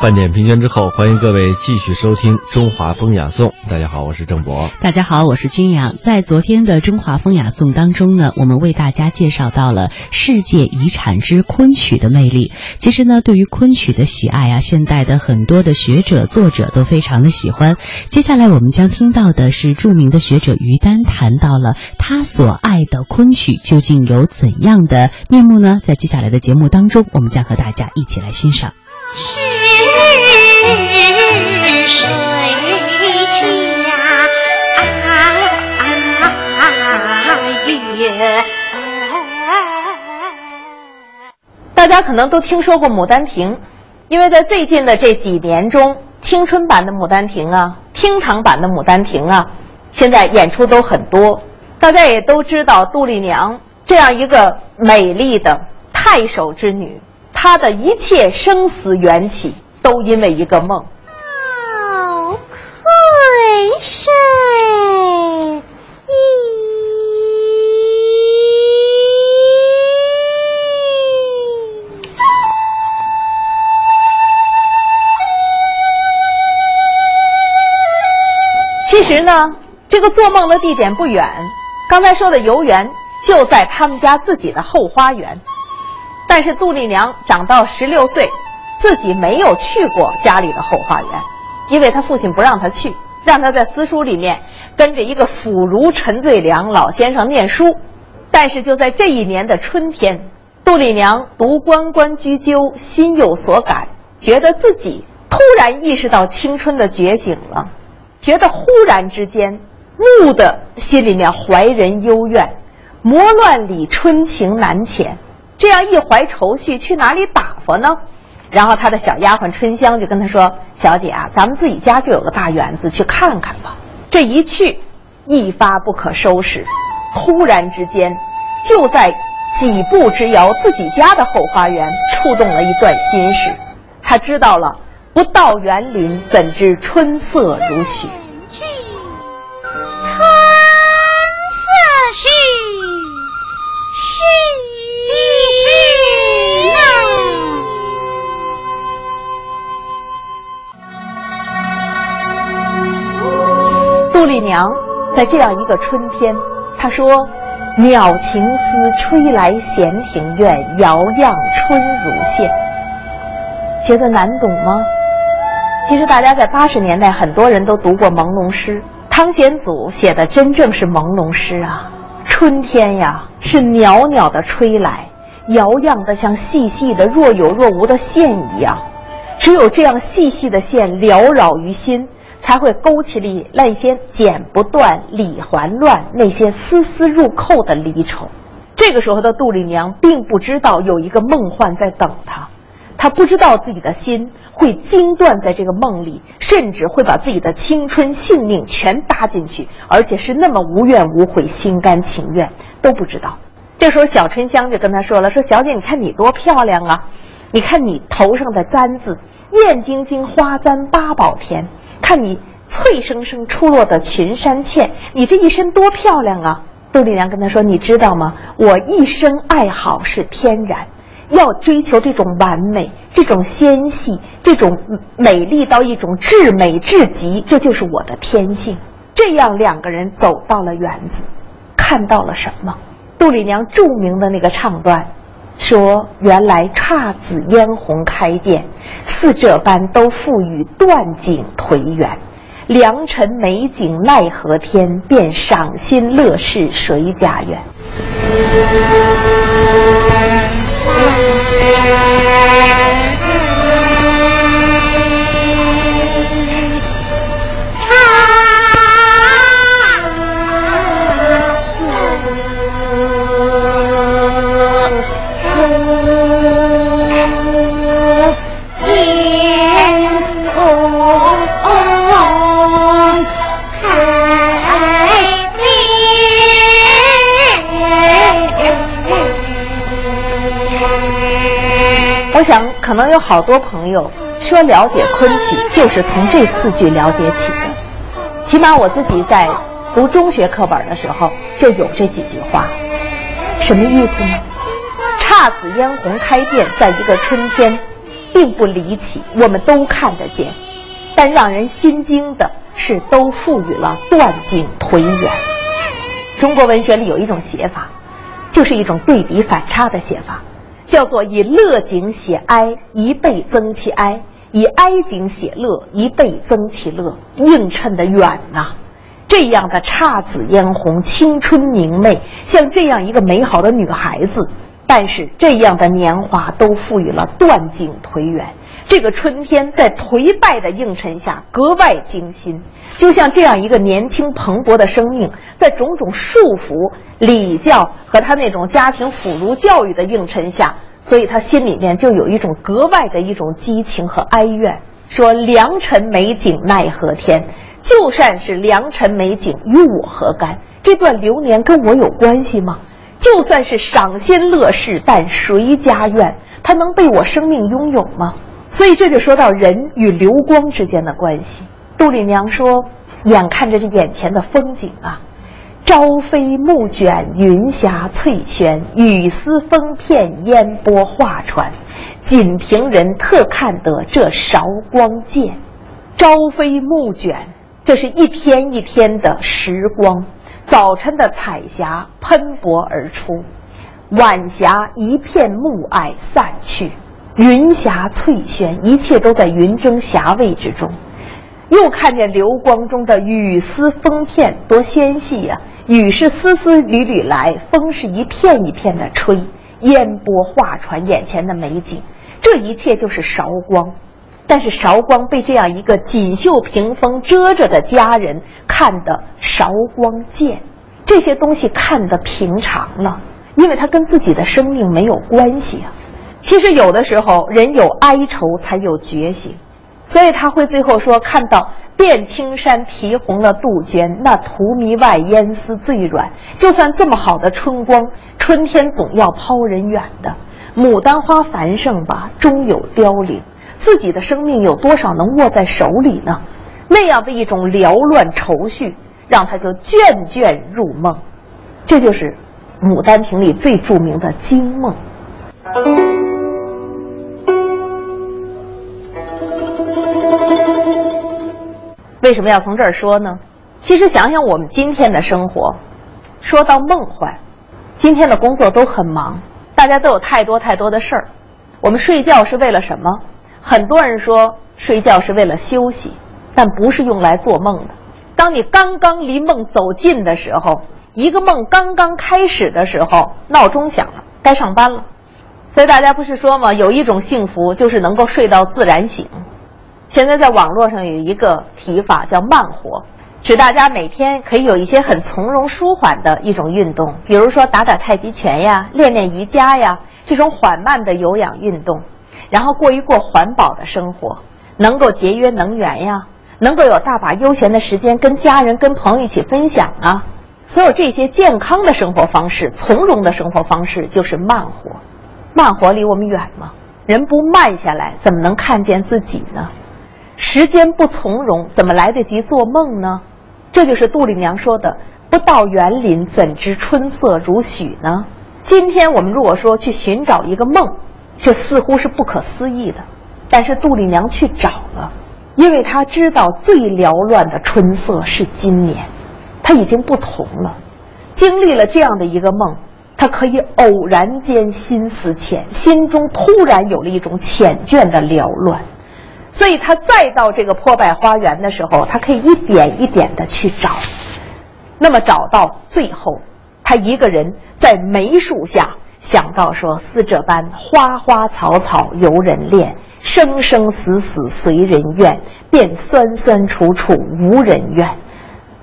半点评宣之后，欢迎各位继续收听《中华风雅颂》。大家好，我是郑博。大家好，我是君阳。在昨天的中华风雅颂当中呢，我们为大家介绍到了世界遗产之昆曲的魅力。其实呢，对于昆曲的喜爱啊，现代的很多的学者、作者都非常的喜欢。接下来我们将听到的是著名的学者于丹谈到了他所爱的昆曲究竟有怎样的面目呢？在接下来的节目当中，我们将和大家一起来欣赏。是。是谁家大家可能都听说过《牡丹亭》，因为在最近的这几年中，青春版的《牡丹亭》啊，厅堂版的《牡丹亭》啊，现在演出都很多。大家也都知道，杜丽娘这样一个美丽的太守之女，她的一切生死缘起，都因为一个梦。好困睡其实呢，这个做梦的地点不远，刚才说的游园就在他们家自己的后花园。但是杜丽娘长到十六岁，自己没有去过家里的后花园，因为他父亲不让他去，让他在私塾里面跟着一个腐儒陈最良老先生念书。但是就在这一年的春天，杜丽娘读关关雎鸠，心有所感，觉得自己突然意识到青春的觉醒了。觉得忽然之间，怒的心里面怀人幽怨，魔乱里春情难遣。这样一怀愁绪，去哪里打发呢？然后他的小丫鬟春香就跟他说：“小姐啊，咱们自己家就有个大园子，去看看吧。”这一去，一发不可收拾。忽然之间，就在几步之遥，自己家的后花园触动了一段心事。他知道了。不到园林，怎知春色如许？娘在这样一个春天，她说：“鸟情思吹来闲庭院，遥漾春如线。”觉得难懂吗？其实大家在八十年代，很多人都读过朦胧诗。汤显祖写的真正是朦胧诗啊！春天呀，是袅袅的吹来，摇漾的像细细的若有若无的线一样。只有这样细细的线缭绕于心，才会勾起里那些剪不断、理还乱那些丝丝入扣的离愁。这个时候的杜丽娘并不知道有一个梦幻在等她。她不知道自己的心会惊断在这个梦里，甚至会把自己的青春、性命全搭进去，而且是那么无怨无悔、心甘情愿，都不知道。这时候小春香就跟他说了：“说小姐，你看你多漂亮啊！你看你头上的簪子，艳晶晶花簪八宝田；看你脆生生出落的群山倩，你这一身多漂亮啊！”杜丽娘跟他说：“你知道吗？我一生爱好是天然。”要追求这种完美、这种纤细、这种美丽到一种至美至极，这就是我的天性。这样两个人走到了园子，看到了什么？杜丽娘著名的那个唱段：“说原来姹紫嫣红开遍，似这般都赋予断井颓垣。良辰美景奈何天，便赏心乐事谁家园？我想，可能有好多朋友说了解昆曲，就是从这四句了解起的。起码我自己在读中学课本的时候就有这几句话，什么意思呢？姹紫嫣红开遍，在一个春天，并不离奇，我们都看得见。但让人心惊的是，都赋予了断井颓垣。中国文学里有一种写法，就是一种对比反差的写法。叫做以乐景写哀，一倍增其哀；以哀景写乐，一倍增其乐。映衬的远呐，这样的姹紫嫣红、青春明媚，像这样一个美好的女孩子，但是这样的年华都赋予了断井颓垣。这个春天在颓败的映衬下格外惊心，就像这样一个年轻蓬勃的生命，在种种束缚、礼教和他那种家庭腐儒教育的映衬下，所以他心里面就有一种格外的一种激情和哀怨。说良辰美景奈何天，就算是良辰美景，与我何干？这段流年跟我有关系吗？就算是赏心乐事，但谁家愿？它能被我生命拥有吗？所以这就说到人与流光之间的关系。杜丽娘说：“眼看着这眼前的风景啊，朝飞暮卷，云霞翠轩，雨丝风片，烟波画船。锦屏人特看得这韶光贱。朝飞暮卷，这是一天一天的时光。早晨的彩霞喷薄而出，晚霞一片暮霭散去。”云霞翠轩，一切都在云蒸霞蔚之中。又看见流光中的雨丝风片，多纤细呀！雨是丝丝缕缕来，风是一片一片的吹。烟波画船，眼前的美景，这一切就是韶光。但是韶光被这样一个锦绣屏风遮着的佳人看得韶光贱，这些东西看得平常了，因为它跟自己的生命没有关系啊。其实有的时候，人有哀愁才有觉醒，所以他会最后说：“看到遍青山啼红了杜鹃，那荼蘼外烟丝最软。就算这么好的春光，春天总要抛人远的。牡丹花繁盛吧，终有凋零。自己的生命有多少能握在手里呢？那样的一种缭乱愁绪，让他就倦倦入梦。这就是《牡丹亭》里最著名的惊梦。”为什么要从这儿说呢？其实想想我们今天的生活，说到梦幻，今天的工作都很忙，大家都有太多太多的事儿。我们睡觉是为了什么？很多人说睡觉是为了休息，但不是用来做梦的。当你刚刚离梦走近的时候，一个梦刚刚开始的时候，闹钟响了，该上班了。所以大家不是说吗？有一种幸福就是能够睡到自然醒。现在在网络上有一个提法叫慢活，指大家每天可以有一些很从容舒缓的一种运动，比如说打打太极拳呀、练练瑜伽呀，这种缓慢的有氧运动，然后过一过环保的生活，能够节约能源呀，能够有大把悠闲的时间跟家人、跟朋友一起分享啊。所有这些健康的生活方式、从容的生活方式，就是慢活。慢活离我们远吗？人不慢下来，怎么能看见自己呢？时间不从容，怎么来得及做梦呢？这就是杜丽娘说的：“不到园林，怎知春色如许呢？”今天我们如果说去寻找一个梦，这似乎是不可思议的。但是杜丽娘去找了，因为她知道最缭乱的春色是今年，她已经不同了。经历了这样的一个梦，她可以偶然间心思浅，心中突然有了一种浅倦的缭乱，所以他再到这个破败花园的时候，他可以一点一点的去找，那么找到最后，他一个人在梅树下想到说：“似这般花花草草由人恋，生生死死随人愿，便酸酸楚楚无人怨。”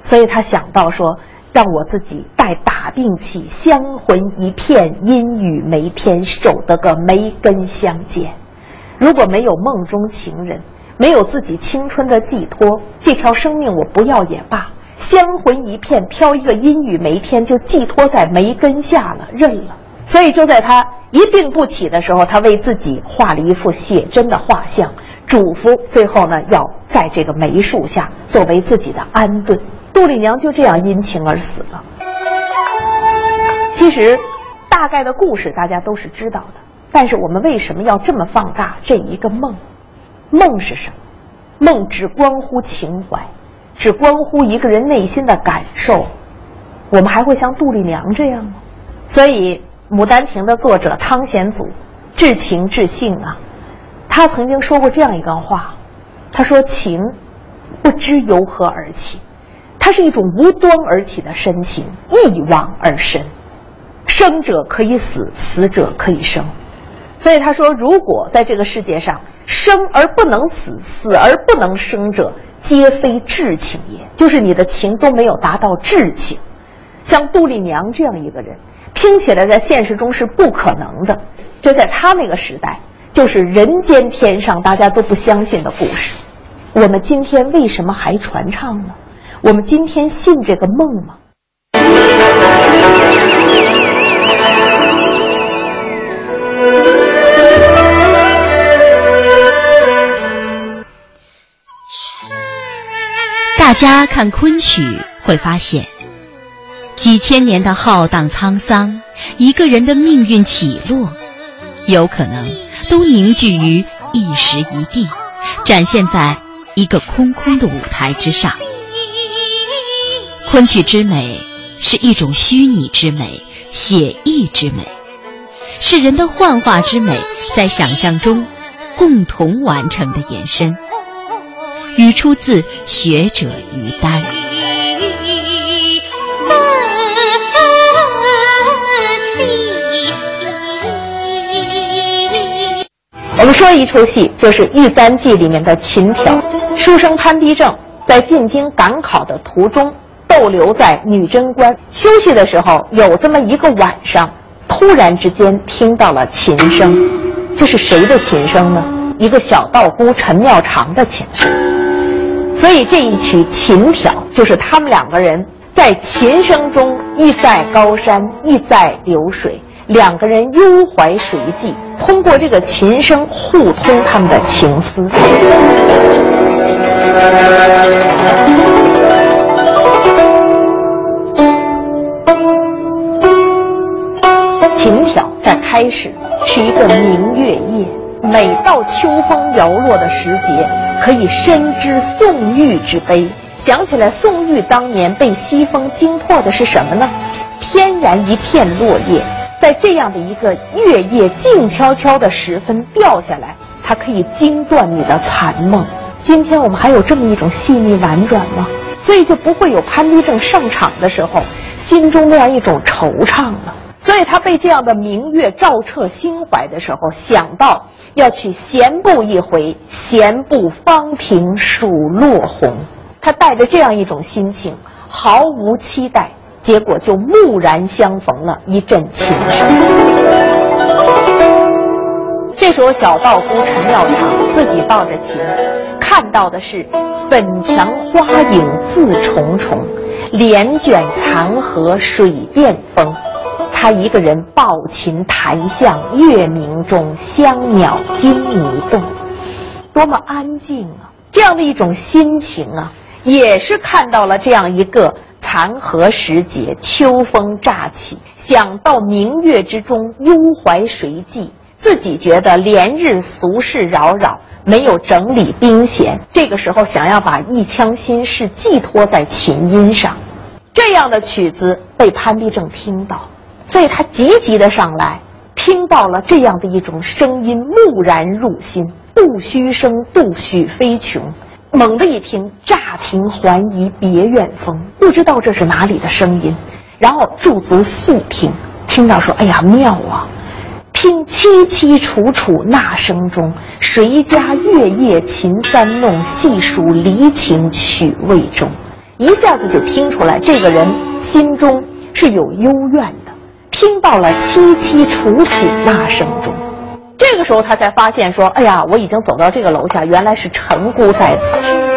所以他想到说。让我自己待打病气，香魂一片，阴雨梅天，守得个梅根相见。如果没有梦中情人，没有自己青春的寄托，这条生命我不要也罢。香魂一片，飘一个阴雨梅天，就寄托在梅根下了，认了。所以就在他一病不起的时候，他为自己画了一幅写真的画像，嘱咐最后呢，要在这个梅树下作为自己的安顿。杜丽娘就这样因情而死了。其实，大概的故事大家都是知道的，但是我们为什么要这么放大这一个梦？梦是什么？梦只关乎情怀，只关乎一个人内心的感受。我们还会像杜丽娘这样吗？所以，《牡丹亭》的作者汤显祖，至情至性啊，他曾经说过这样一段话，他说：“情，不知由何而起。”它是一种无端而起的深情，一往而深。生者可以死，死者可以生。所以他说，如果在这个世界上生而不能死，死而不能生者，皆非至情也。就是你的情都没有达到至情。像杜丽娘这样一个人，听起来在现实中是不可能的。这在他那个时代，就是人间天上大家都不相信的故事。我们今天为什么还传唱呢？我们今天信这个梦吗？大家看昆曲会发现，几千年的浩荡沧桑，一个人的命运起落，有可能都凝聚于一时一地，展现在一个空空的舞台之上。昆曲之美是一种虚拟之美、写意之美，是人的幻化之美在想象中共同完成的延伸。语出自学者于丹。我们说一出戏，就是《玉簪记》里面的琴挑。书生潘必正在进京赶考的途中。逗留在女贞观休息的时候，有这么一个晚上，突然之间听到了琴声。这是谁的琴声呢？一个小道姑陈妙长的琴声。所以这一曲琴挑就是他们两个人在琴声中，一在高山，一在流水，两个人幽怀谁寄，通过这个琴声互通他们的情思。琴挑在开始是一个明月夜，每到秋风摇落的时节，可以深知宋玉之悲。想起来宋玉当年被西风惊破的是什么呢？天然一片落叶，在这样的一个月夜静悄悄的时分掉下来，它可以惊断你的残梦。今天我们还有这么一种细腻婉转吗？所以就不会有潘必正上场的时候心中那样一种惆怅了。所以他被这样的明月照彻心怀的时候，想到要去闲步一回，闲步芳庭数落红。他带着这样一种心情，毫无期待，结果就蓦然相逢了一阵琴声。这时候，小道姑陈妙长自己抱着琴，看到的是粉墙花影自重重，帘卷残荷水变风。他一个人抱琴弹向月明中，香鸟惊迷动，多么安静啊！这样的一种心情啊，也是看到了这样一个残荷时节，秋风乍起，想到明月之中，幽怀谁寄？自己觉得连日俗事扰扰，没有整理兵弦，这个时候想要把一腔心事寄托在琴音上，这样的曲子被潘必正听到。所以他急急的上来，听到了这样的一种声音，蓦然入心，不虚声，度许飞琼。猛地一听，乍听还疑别院风，不知道这是哪里的声音，然后驻足细听，听到说：“哎呀，妙啊！听凄凄楚楚那声中，谁家月夜琴三弄，细数离情曲未终。”一下子就听出来，这个人心中是有幽怨的。听到了凄凄楚楚那声中。这个时候，他才发现说：“哎呀，我已经走到这个楼下，原来是陈姑在此。”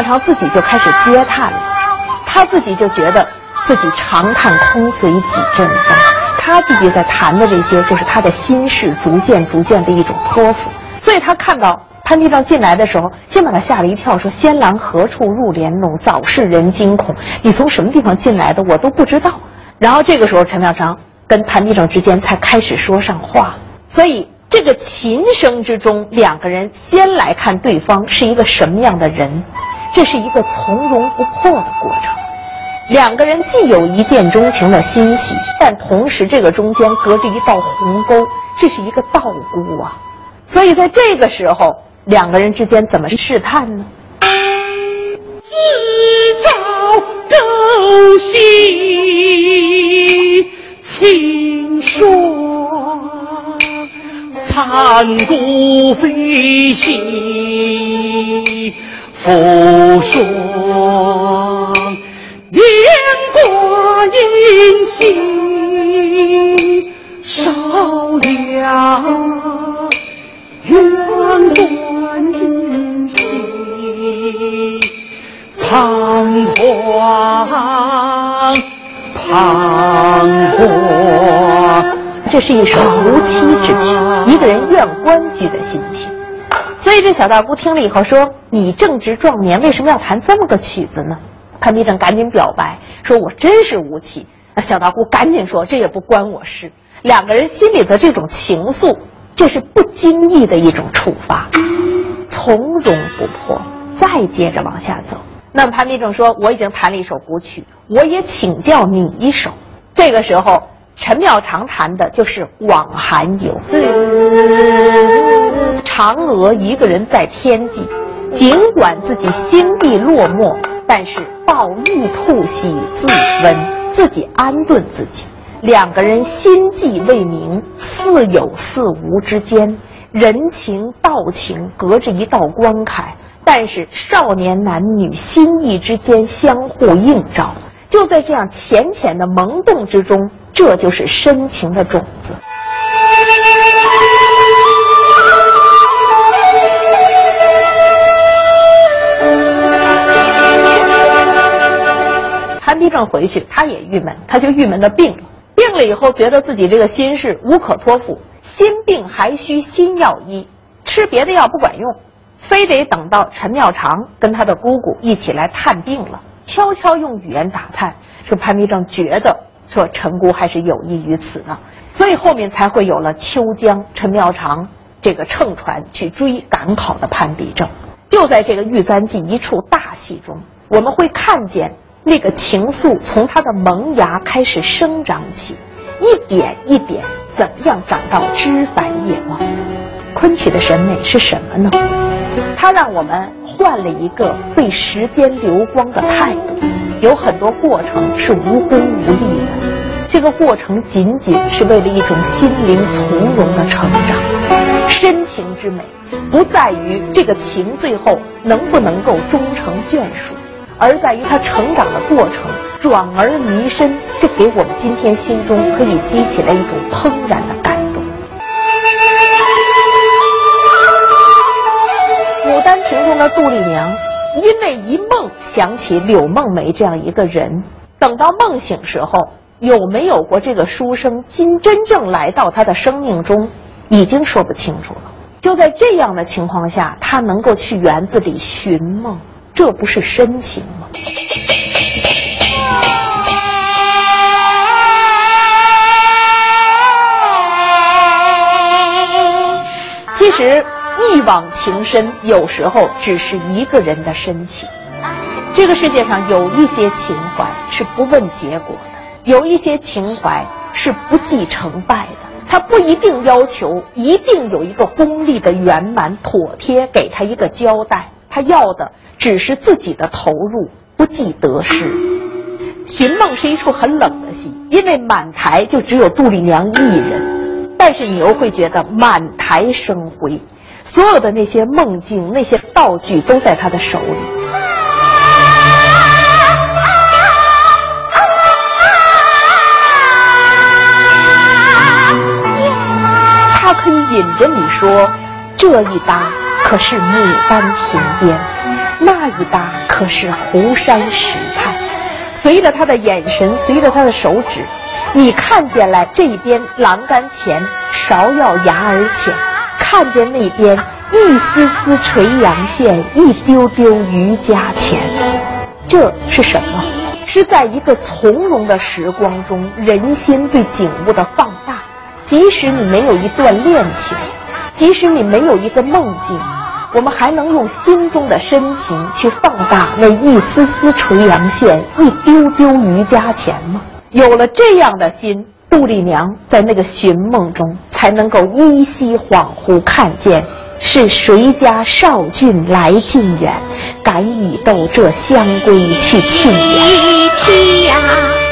陈妙长自己就开始嗟叹了，他自己就觉得自己长叹空随几阵风，他自己在谈的这些，就是他的心事，逐渐逐渐的一种托付。所以他看到潘必正进来的时候，先把他吓了一跳，说：“仙郎何处入帘弄？早是人惊恐。你从什么地方进来的？我都不知道。”然后这个时候，陈妙长跟潘必正之间才开始说上话。所以。这个琴声之中，两个人先来看对方是一个什么样的人，这是一个从容不迫的过程。两个人既有一见钟情的欣喜，但同时这个中间隔着一道鸿沟，这是一个道姑啊。所以在这个时候，两个人之间怎么试探呢？自照勾心，情说。残骨飞行，扶霜，连挂银杏，少了远断之心，彷徨，彷徨。这是一首无妻之曲，一个人怨欢居的心情。所以这小大姑听了以后说：“你正值壮年，为什么要弹这么个曲子呢？”潘必正赶紧表白说：“我真是无妻。”那小大姑赶紧说：“这也不关我事。”两个人心里的这种情愫，这是不经意的一种触发，从容不迫。再接着往下走，那么潘必正说：“我已经弹了一首古曲，我也请教你一首。”这个时候。陈妙长弹的就是《往寒游》。嫦娥一个人在天际，尽管自己心地落寞，但是抱玉兔兮自温，自己安顿自己。两个人心悸未明，似有似无之间，人情道情隔着一道关卡，但是少年男女心意之间相互映照。就在这样浅浅的萌动之中，这就是深情的种子。潘必正回去，他也郁闷，他就郁闷的病了。病了以后，觉得自己这个心事无可托付，心病还需心药医，吃别的药不管用，非得等到陈妙长跟他的姑姑一起来探病了。悄悄用语言打探，说潘必正觉得说陈姑还是有益于此的，所以后面才会有了秋江陈妙长这个乘船去追赶考的潘必正。就在这个玉簪记一处大戏中，我们会看见那个情愫从他的萌芽开始生长起，一点一点怎样长到枝繁叶茂。昆曲的审美是什么呢？它让我们。换了一个被时间流光的态度，有很多过程是无功无利的，这个过程仅仅是为了一种心灵从容的成长。深情之美，不在于这个情最后能不能够终成眷属，而在于它成长的过程，转而弥深，这给我们今天心中可以激起来一种怦然的感动。牡丹亭中的杜丽娘，因为一梦想起柳梦梅这样一个人，等到梦醒时候，有没有过这个书生今真正来到他的生命中，已经说不清楚了。就在这样的情况下，他能够去园子里寻梦，这不是深情吗？其实，一往情深，有时候只是一个人的深情。这个世界上有一些情怀是不问结果的，有一些情怀是不计成败的。他不一定要求一定有一个功利的圆满妥帖，给他一个交代。他要的只是自己的投入，不计得失。寻梦是一出很冷的戏，因为满台就只有杜丽娘一人，但是你又会觉得满台生辉，所有的那些梦境、那些道具都在他的手里。他可以引着你说，这一搭可是牡丹亭边，那一搭可是湖山石畔。随着他的眼神，随着他的手指，你看见了这边栏杆前芍药芽儿浅，看见那边一丝丝垂杨线，一丢丢渔家钱。这是什么？是在一个从容的时光中，人心对景物的放大。即使你没有一段恋情，即使你没有一个梦境，我们还能用心中的深情去放大那一丝丝垂杨线，一丢丢渔家钱吗？有了这样的心，杜丽娘在那个寻梦中才能够依稀恍惚看见，是谁家少俊来近远，敢以斗这香闺去庆元。